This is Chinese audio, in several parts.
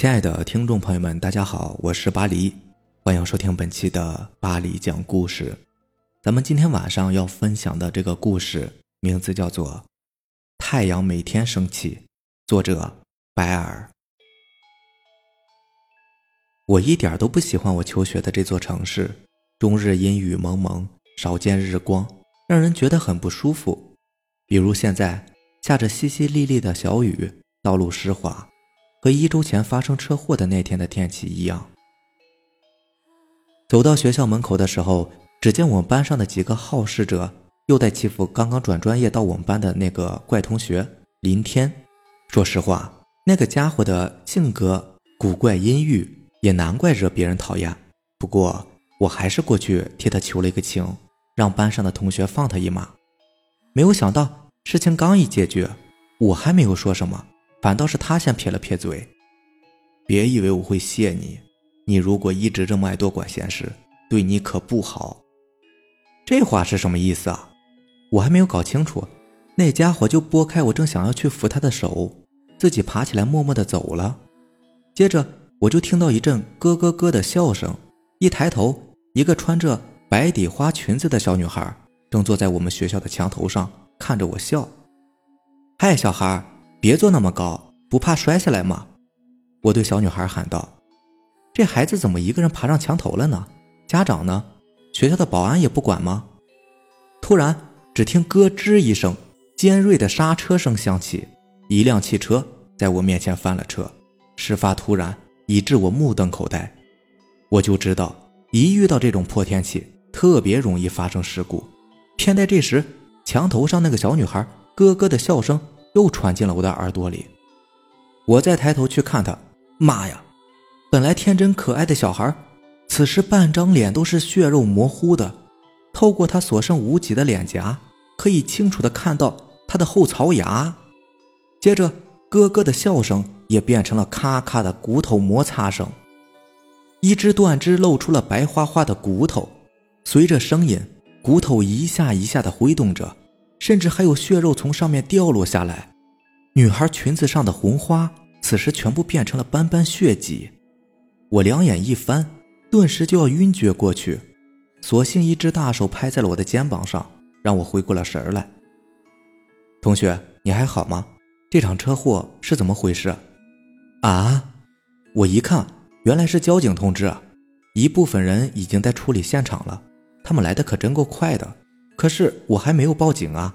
亲爱的听众朋友们，大家好，我是巴黎，欢迎收听本期的巴黎讲故事。咱们今天晚上要分享的这个故事名字叫做《太阳每天升起》，作者白尔。我一点都不喜欢我求学的这座城市，终日阴雨蒙蒙，少见日光，让人觉得很不舒服。比如现在下着淅淅沥沥的小雨，道路湿滑。和一周前发生车祸的那天的天气一样。走到学校门口的时候，只见我们班上的几个好事者又在欺负刚刚转专业到我们班的那个怪同学林天。说实话，那个家伙的性格古怪阴郁，也难怪惹别人讨厌。不过，我还是过去替他求了一个情，让班上的同学放他一马。没有想到，事情刚一解决，我还没有说什么。反倒是他先撇了撇嘴，别以为我会谢你，你如果一直这么爱多管闲事，对你可不好。这话是什么意思啊？我还没有搞清楚。那家伙就拨开我正想要去扶他的手，自己爬起来默默的走了。接着我就听到一阵咯咯咯的笑声，一抬头，一个穿着白底花裙子的小女孩正坐在我们学校的墙头上看着我笑。嗨，小孩。别坐那么高，不怕摔下来吗？我对小女孩喊道：“这孩子怎么一个人爬上墙头了呢？家长呢？学校的保安也不管吗？”突然，只听咯吱一声，尖锐的刹车声响起，一辆汽车在我面前翻了车。事发突然，以致我目瞪口呆。我就知道，一遇到这种破天气，特别容易发生事故。偏在这时，墙头上那个小女孩咯咯的笑声。又传进了我的耳朵里，我再抬头去看他，妈呀！本来天真可爱的小孩，此时半张脸都是血肉模糊的。透过他所剩无几的脸颊，可以清楚的看到他的后槽牙。接着，咯咯的笑声也变成了咔咔的骨头摩擦声，一只断肢露出了白花花的骨头，随着声音，骨头一下一下的挥动着。甚至还有血肉从上面掉落下来，女孩裙子上的红花此时全部变成了斑斑血迹。我两眼一翻，顿时就要晕厥过去，所幸一只大手拍在了我的肩膀上，让我回过了神来。同学，你还好吗？这场车祸是怎么回事？啊！我一看，原来是交警通知，一部分人已经在处理现场了，他们来的可真够快的。可是我还没有报警啊！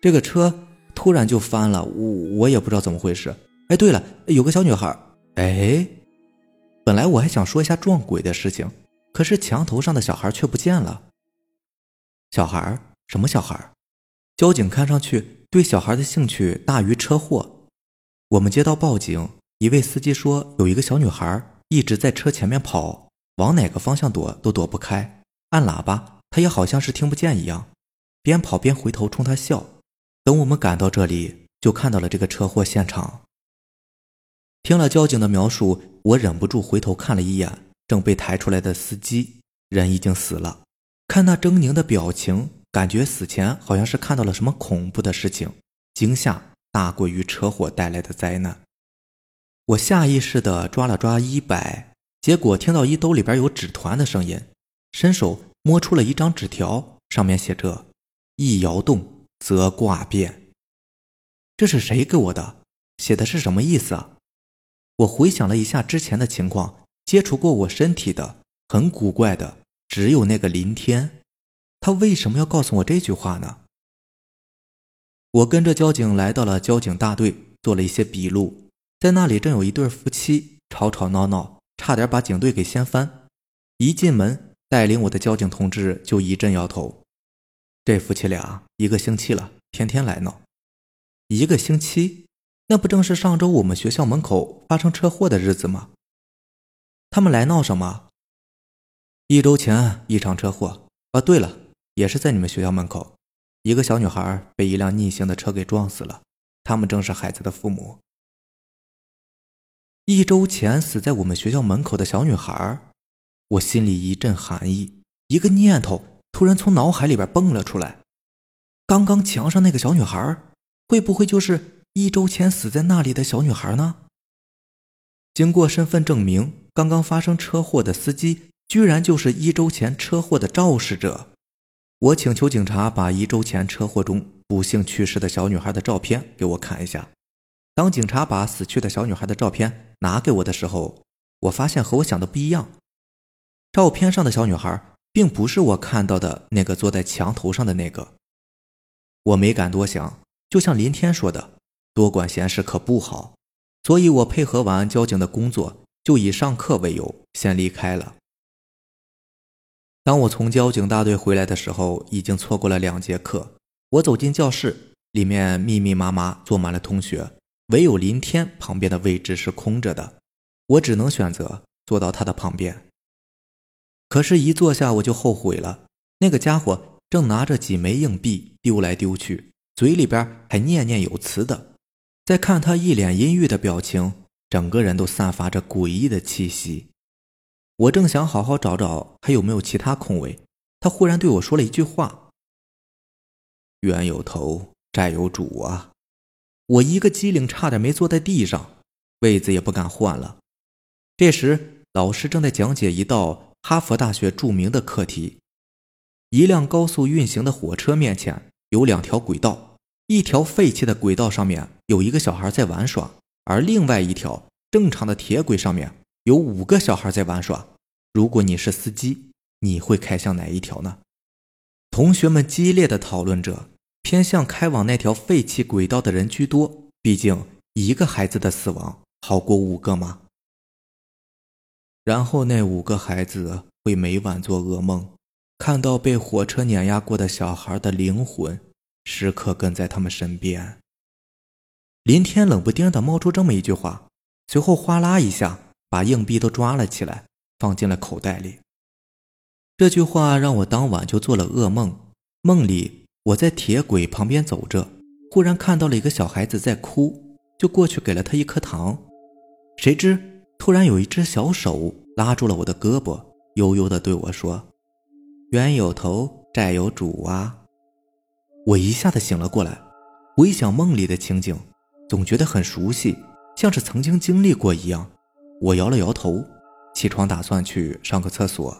这个车突然就翻了，我我也不知道怎么回事。哎，对了，有个小女孩。哎，本来我还想说一下撞鬼的事情，可是墙头上的小孩却不见了。小孩？什么小孩？交警看上去对小孩的兴趣大于车祸。我们接到报警，一位司机说有一个小女孩一直在车前面跑，往哪个方向躲都躲不开，按喇叭。他也好像是听不见一样，边跑边回头冲他笑。等我们赶到这里，就看到了这个车祸现场。听了交警的描述，我忍不住回头看了一眼正被抬出来的司机，人已经死了。看那狰狞的表情，感觉死前好像是看到了什么恐怖的事情，惊吓大过于车祸带来的灾难。我下意识地抓了抓衣摆，结果听到衣兜里边有纸团的声音，伸手。摸出了一张纸条，上面写着“一摇动则卦变”。这是谁给我的？写的是什么意思啊？我回想了一下之前的情况，接触过我身体的很古怪的，只有那个林天。他为什么要告诉我这句话呢？我跟着交警来到了交警大队，做了一些笔录。在那里正有一对夫妻吵吵闹闹，差点把警队给掀翻。一进门。带领我的交警同志就一阵摇头，这夫妻俩一个星期了，天天来闹。一个星期，那不正是上周我们学校门口发生车祸的日子吗？他们来闹什么？一周前一场车祸啊，对了，也是在你们学校门口，一个小女孩被一辆逆行的车给撞死了，他们正是孩子的父母。一周前死在我们学校门口的小女孩。我心里一阵寒意，一个念头突然从脑海里边蹦了出来：刚刚墙上那个小女孩，会不会就是一周前死在那里的小女孩呢？经过身份证明，刚刚发生车祸的司机居然就是一周前车祸的肇事者。我请求警察把一周前车祸中不幸去世的小女孩的照片给我看一下。当警察把死去的小女孩的照片拿给我的时候，我发现和我想的不一样。照片上的小女孩并不是我看到的那个坐在墙头上的那个。我没敢多想，就像林天说的，多管闲事可不好。所以我配合完交警的工作，就以上课为由先离开了。当我从交警大队回来的时候，已经错过了两节课。我走进教室，里面密密麻麻坐满了同学，唯有林天旁边的位置是空着的，我只能选择坐到他的旁边。可是，一坐下我就后悔了。那个家伙正拿着几枚硬币丢来丢去，嘴里边还念念有词的。再看他一脸阴郁的表情，整个人都散发着诡异的气息。我正想好好找找还有没有其他空位，他忽然对我说了一句话：“冤有头，债有主啊！”我一个机灵，差点没坐在地上，位子也不敢换了。这时，老师正在讲解一道哈佛大学著名的课题：一辆高速运行的火车面前有两条轨道。一条废弃的轨道上面有一个小孩在玩耍，而另外一条正常的铁轨上面有五个小孩在玩耍。如果你是司机，你会开向哪一条呢？同学们激烈的讨论着，偏向开往那条废弃轨道的人居多。毕竟一个孩子的死亡好过五个吗？然后那五个孩子会每晚做噩梦，看到被火车碾压过的小孩的灵魂。时刻跟在他们身边。林天冷不丁的冒出这么一句话，随后哗啦一下把硬币都抓了起来，放进了口袋里。这句话让我当晚就做了噩梦。梦里我在铁轨旁边走着，忽然看到了一个小孩子在哭，就过去给了他一颗糖。谁知突然有一只小手拉住了我的胳膊，悠悠的对我说：“冤有头，债有主啊。”我一下子醒了过来，回想梦里的情景，总觉得很熟悉，像是曾经经历过一样。我摇了摇头，起床打算去上个厕所。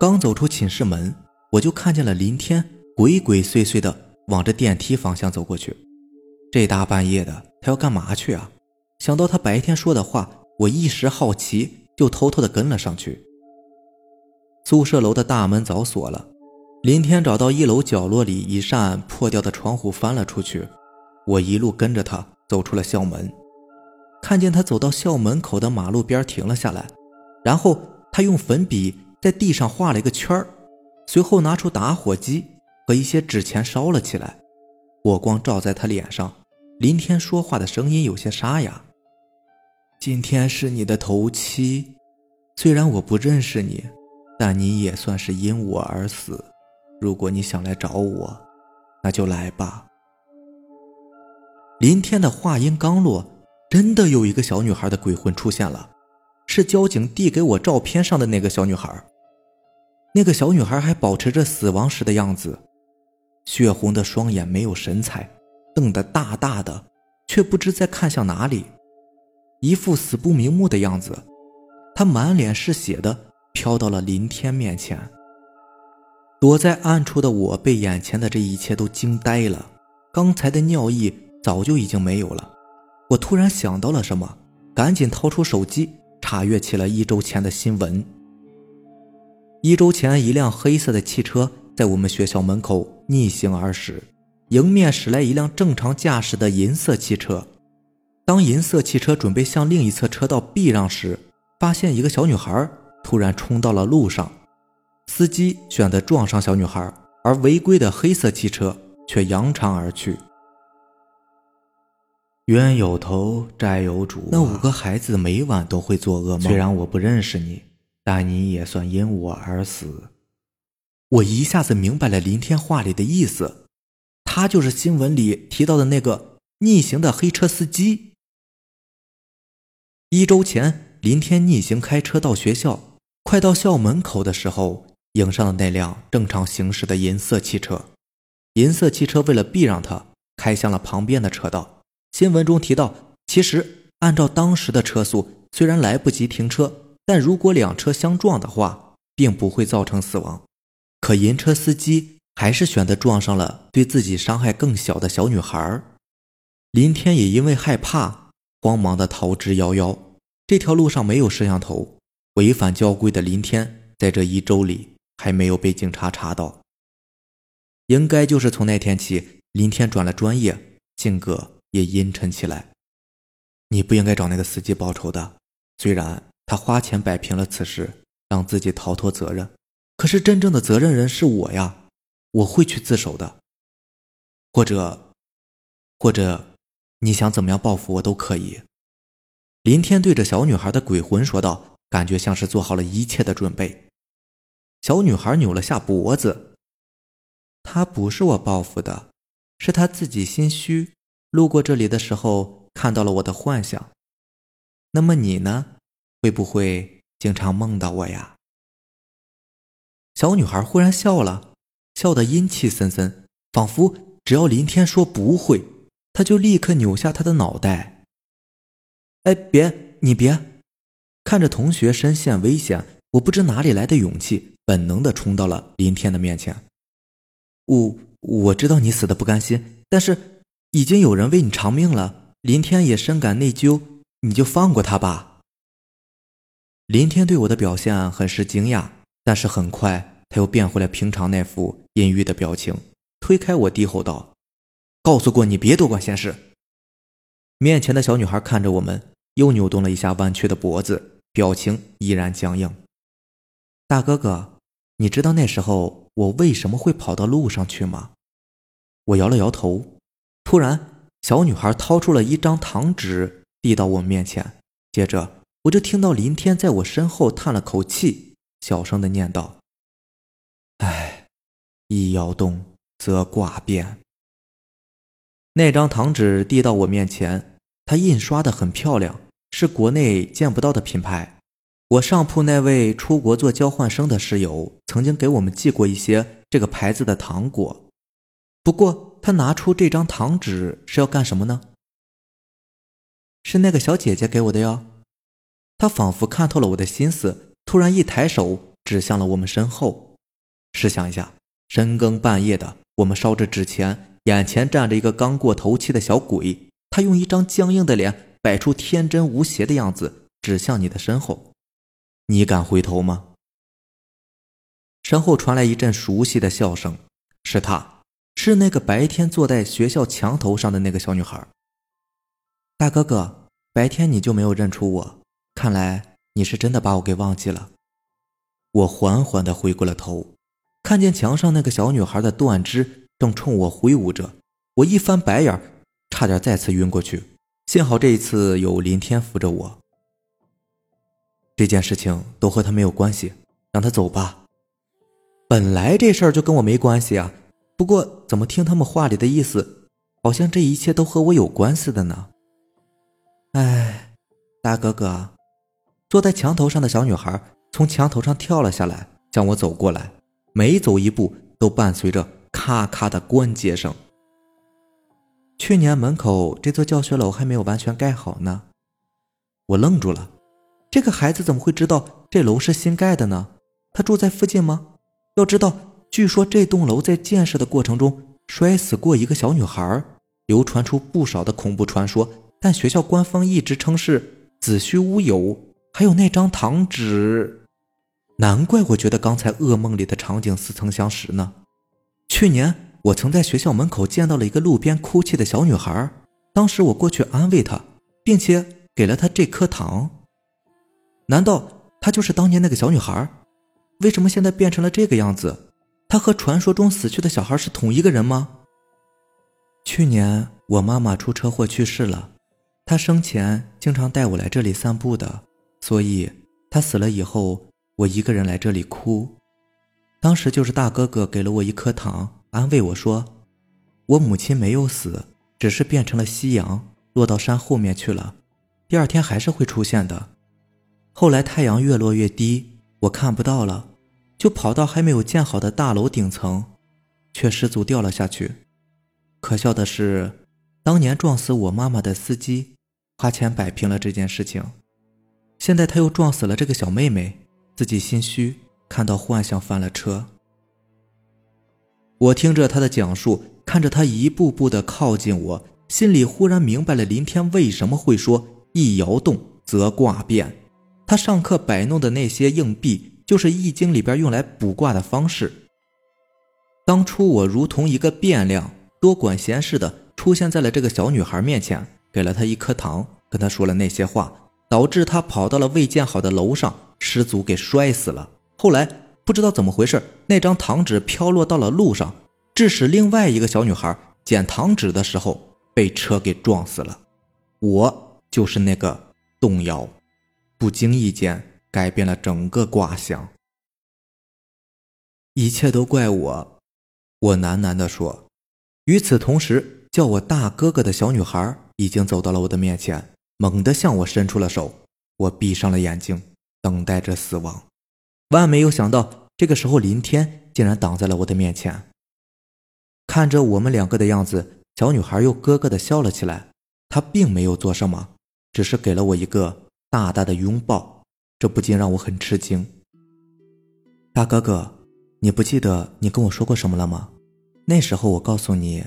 刚走出寝室门，我就看见了林天鬼鬼祟祟的往着电梯方向走过去。这大半夜的，他要干嘛去啊？想到他白天说的话，我一时好奇，就偷偷的跟了上去。宿舍楼的大门早锁了。林天找到一楼角落里一扇破掉的窗户，翻了出去。我一路跟着他走出了校门，看见他走到校门口的马路边停了下来，然后他用粉笔在地上画了一个圈，随后拿出打火机和一些纸钱烧了起来。火光照在他脸上，林天说话的声音有些沙哑：“今天是你的头七，虽然我不认识你，但你也算是因我而死。”如果你想来找我，那就来吧。林天的话音刚落，真的有一个小女孩的鬼魂出现了，是交警递给我照片上的那个小女孩。那个小女孩还保持着死亡时的样子，血红的双眼没有神采，瞪得大大的，却不知在看向哪里，一副死不瞑目的样子。他满脸是血的飘到了林天面前。躲在暗处的我被眼前的这一切都惊呆了，刚才的尿意早就已经没有了。我突然想到了什么，赶紧掏出手机查阅起了一周前的新闻。一周前，一辆黑色的汽车在我们学校门口逆行而驶，迎面驶来一辆正常驾驶的银色汽车。当银色汽车准备向另一侧车道避让时，发现一个小女孩突然冲到了路上。司机选择撞上小女孩，而违规的黑色汽车却扬长而去。冤有头，债有主。那五个孩子每晚都会做噩梦。虽然我不认识你，但你也算因我而死。我一下子明白了林天话里的意思，他就是新闻里提到的那个逆行的黑车司机。一周前，林天逆行开车到学校，快到校门口的时候。迎上了那辆正常行驶的银色汽车，银色汽车为了避让他，开向了旁边的车道。新闻中提到，其实按照当时的车速，虽然来不及停车，但如果两车相撞的话，并不会造成死亡。可银车司机还是选择撞上了对自己伤害更小的小女孩。林天也因为害怕，慌忙的逃之夭夭。这条路上没有摄像头，违反交规的林天在这一周里还没有被警察查到。应该就是从那天起，林天转了专业，性格也阴沉起来。你不应该找那个司机报仇的，虽然他花钱摆平了此事，让自己逃脱责任，可是真正的责任人是我呀，我会去自首的。或者，或者，你想怎么样报复我都可以。林天对着小女孩的鬼魂说道，感觉像是做好了一切的准备。小女孩扭了下脖子。他不是我报复的，是他自己心虚，路过这里的时候看到了我的幻想。那么你呢？会不会经常梦到我呀？小女孩忽然笑了，笑得阴气森森，仿佛只要林天说不会，他就立刻扭下他的脑袋。哎，别！你别！看着同学身陷危险，我不知哪里来的勇气，本能的冲到了林天的面前。我我知道你死的不甘心，但是已经有人为你偿命了，林天也深感内疚，你就放过他吧。林天对我的表现很是惊讶，但是很快他又变回了平常那副阴郁的表情，推开我，低吼道：“告诉过你别多管闲事。”面前的小女孩看着我们。又扭动了一下弯曲的脖子，表情依然僵硬。大哥哥，你知道那时候我为什么会跑到路上去吗？我摇了摇头。突然，小女孩掏出了一张糖纸，递到我面前。接着，我就听到林天在我身后叹了口气，小声的念道：“哎，一摇动则卦变。”那张糖纸递到我面前，它印刷的很漂亮。是国内见不到的品牌。我上铺那位出国做交换生的室友曾经给我们寄过一些这个牌子的糖果。不过他拿出这张糖纸是要干什么呢？是那个小姐姐给我的哟。他仿佛看透了我的心思，突然一抬手指向了我们身后。试想一下，深更半夜的，我们烧着纸钱，眼前站着一个刚过头七的小鬼，他用一张僵硬的脸。摆出天真无邪的样子，指向你的身后，你敢回头吗？身后传来一阵熟悉的笑声，是她，是那个白天坐在学校墙头上的那个小女孩。大哥哥，白天你就没有认出我，看来你是真的把我给忘记了。我缓缓的回过了头，看见墙上那个小女孩的断肢正冲我挥舞着，我一翻白眼，差点再次晕过去。幸好这一次有林天扶着我。这件事情都和他没有关系，让他走吧。本来这事儿就跟我没关系啊，不过怎么听他们话里的意思，好像这一切都和我有关似的呢？哎，大哥哥，坐在墙头上的小女孩从墙头上跳了下来，向我走过来，每走一步都伴随着咔咔的关节声。去年门口这座教学楼还没有完全盖好呢，我愣住了。这个孩子怎么会知道这楼是新盖的呢？他住在附近吗？要知道，据说这栋楼在建设的过程中摔死过一个小女孩，流传出不少的恐怖传说。但学校官方一直称是子虚乌有。还有那张糖纸，难怪我觉得刚才噩梦里的场景似曾相识呢。去年。我曾在学校门口见到了一个路边哭泣的小女孩，当时我过去安慰她，并且给了她这颗糖。难道她就是当年那个小女孩？为什么现在变成了这个样子？她和传说中死去的小孩是同一个人吗？去年我妈妈出车祸去世了，她生前经常带我来这里散步的，所以她死了以后，我一个人来这里哭。当时就是大哥哥给了我一颗糖。安慰我说：“我母亲没有死，只是变成了夕阳，落到山后面去了。第二天还是会出现的。后来太阳越落越低，我看不到了，就跑到还没有建好的大楼顶层，却失足掉了下去。可笑的是，当年撞死我妈妈的司机，花钱摆平了这件事情。现在他又撞死了这个小妹妹，自己心虚，看到幻象翻了车。我听着他的讲述，看着他一步步的靠近我，心里忽然明白了林天为什么会说“一摇动则卦变”。他上课摆弄的那些硬币，就是《易经》里边用来卜卦的方式。当初我如同一个变量，多管闲事的出现在了这个小女孩面前，给了她一颗糖，跟她说了那些话，导致她跑到了未建好的楼上，失足给摔死了。后来。不知道怎么回事，那张糖纸飘落到了路上，致使另外一个小女孩捡糖纸的时候被车给撞死了。我就是那个动摇，不经意间改变了整个卦象。一切都怪我，我喃喃地说。与此同时，叫我大哥哥的小女孩已经走到了我的面前，猛地向我伸出了手。我闭上了眼睛，等待着死亡。万没有想到，这个时候林天竟然挡在了我的面前。看着我们两个的样子，小女孩又咯咯的笑了起来。她并没有做什么，只是给了我一个大大的拥抱，这不禁让我很吃惊。大哥哥，你不记得你跟我说过什么了吗？那时候我告诉你，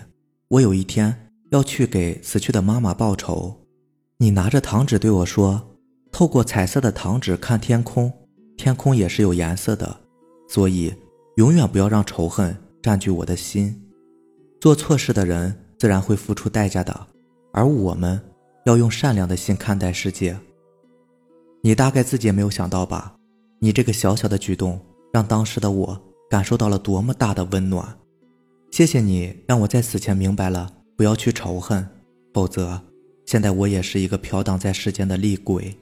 我有一天要去给死去的妈妈报仇。你拿着糖纸对我说：“透过彩色的糖纸看天空。”天空也是有颜色的，所以永远不要让仇恨占据我的心。做错事的人自然会付出代价的，而我们要用善良的心看待世界。你大概自己也没有想到吧？你这个小小的举动，让当时的我感受到了多么大的温暖。谢谢你让我在死前明白了不要去仇恨，否则现在我也是一个飘荡在世间的厉鬼。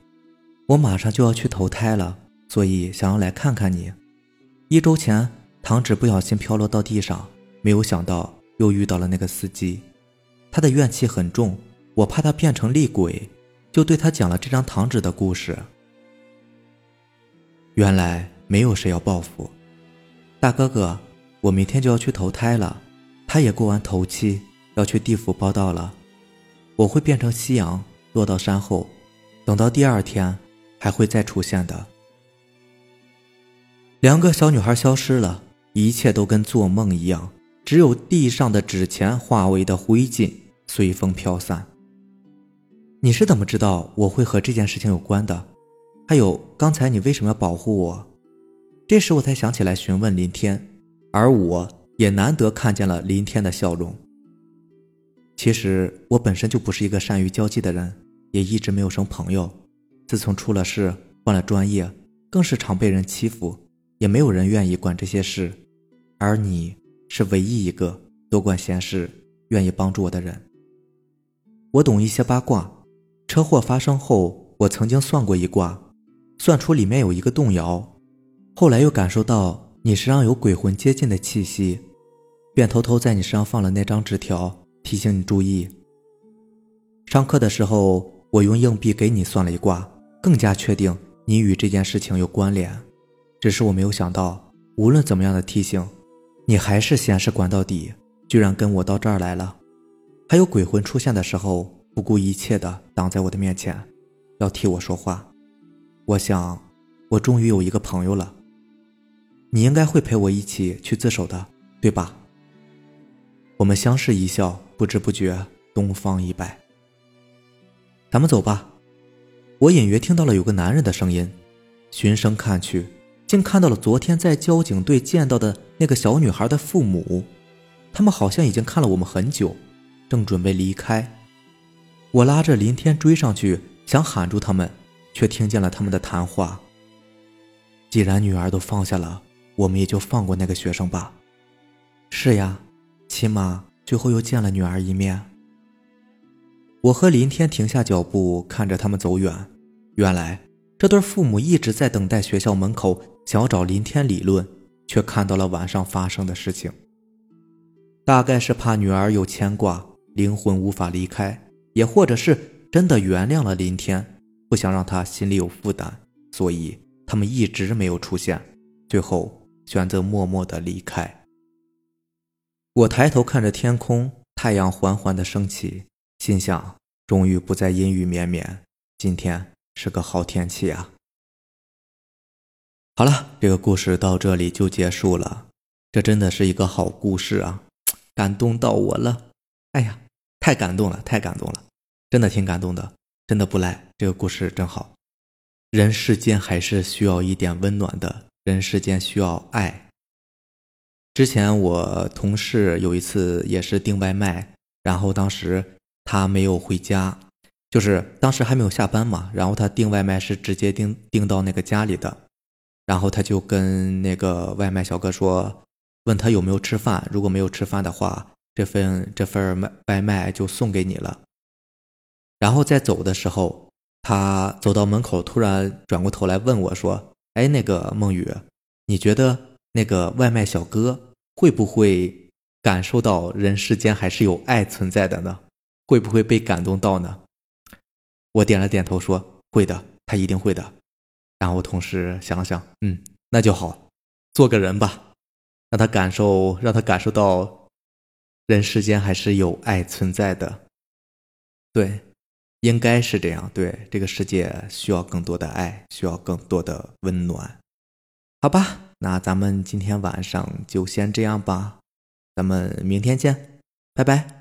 我马上就要去投胎了。所以想要来看看你。一周前，糖纸不小心飘落到地上，没有想到又遇到了那个司机。他的怨气很重，我怕他变成厉鬼，就对他讲了这张糖纸的故事。原来没有谁要报复，大哥哥，我明天就要去投胎了。他也过完头七，要去地府报道了。我会变成夕阳，落到山后，等到第二天，还会再出现的。两个小女孩消失了，一切都跟做梦一样，只有地上的纸钱化为的灰烬随风飘散。你是怎么知道我会和这件事情有关的？还有刚才你为什么要保护我？这时我才想起来询问林天，而我也难得看见了林天的笑容。其实我本身就不是一个善于交际的人，也一直没有生朋友。自从出了事换了专业，更是常被人欺负。也没有人愿意管这些事，而你是唯一一个多管闲事、愿意帮助我的人。我懂一些八卦，车祸发生后，我曾经算过一卦，算出里面有一个动摇。后来又感受到你身上有鬼魂接近的气息，便偷偷在你身上放了那张纸条，提醒你注意。上课的时候，我用硬币给你算了一卦，更加确定你与这件事情有关联。只是我没有想到，无论怎么样的提醒，你还是先是管到底，居然跟我到这儿来了。还有鬼魂出现的时候，不顾一切的挡在我的面前，要替我说话。我想，我终于有一个朋友了。你应该会陪我一起去自首的，对吧？我们相视一笑，不知不觉东方已白。咱们走吧。我隐约听到了有个男人的声音，循声看去。竟看到了昨天在交警队见到的那个小女孩的父母，他们好像已经看了我们很久，正准备离开。我拉着林天追上去，想喊住他们，却听见了他们的谈话。既然女儿都放下了，我们也就放过那个学生吧。是呀，起码最后又见了女儿一面。我和林天停下脚步，看着他们走远。原来这对父母一直在等待学校门口。想找林天理论，却看到了晚上发生的事情。大概是怕女儿有牵挂，灵魂无法离开，也或者是真的原谅了林天，不想让他心里有负担，所以他们一直没有出现，最后选择默默的离开。我抬头看着天空，太阳缓缓的升起，心想：终于不再阴雨绵绵，今天是个好天气啊。好了，这个故事到这里就结束了。这真的是一个好故事啊，感动到我了。哎呀，太感动了，太感动了，真的挺感动的，真的不赖。这个故事真好。人世间还是需要一点温暖的，人世间需要爱。之前我同事有一次也是订外卖，然后当时他没有回家，就是当时还没有下班嘛，然后他订外卖是直接订订到那个家里的，然后他就跟那个外卖小哥说，问他有没有吃饭，如果没有吃饭的话，这份这份外外卖就送给你了。然后在走的时候，他走到门口，突然转过头来问我说：“哎，那个梦雨，你觉得那个外卖小哥？”会不会感受到人世间还是有爱存在的呢？会不会被感动到呢？我点了点头说会的，他一定会的。然后我同事想了想，嗯，那就好，做个人吧，让他感受，让他感受到人世间还是有爱存在的。对，应该是这样。对，这个世界需要更多的爱，需要更多的温暖。好吧。那咱们今天晚上就先这样吧，咱们明天见，拜拜。